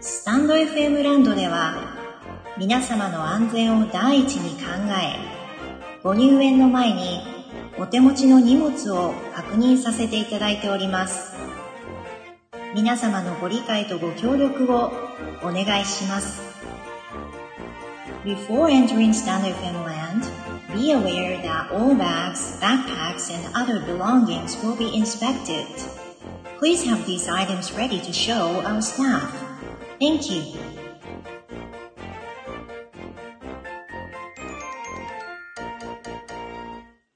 スタンド FM ランドでは皆様の安全を第一に考えご入園の前にお手持ちの荷物を確認させていただいております。皆様のご理解とご協力をお願いします。Before entering FM Land, be aware that all bags, backpacks, and other belongings will be inspected. Please have these items ready to show our staff. Thank you.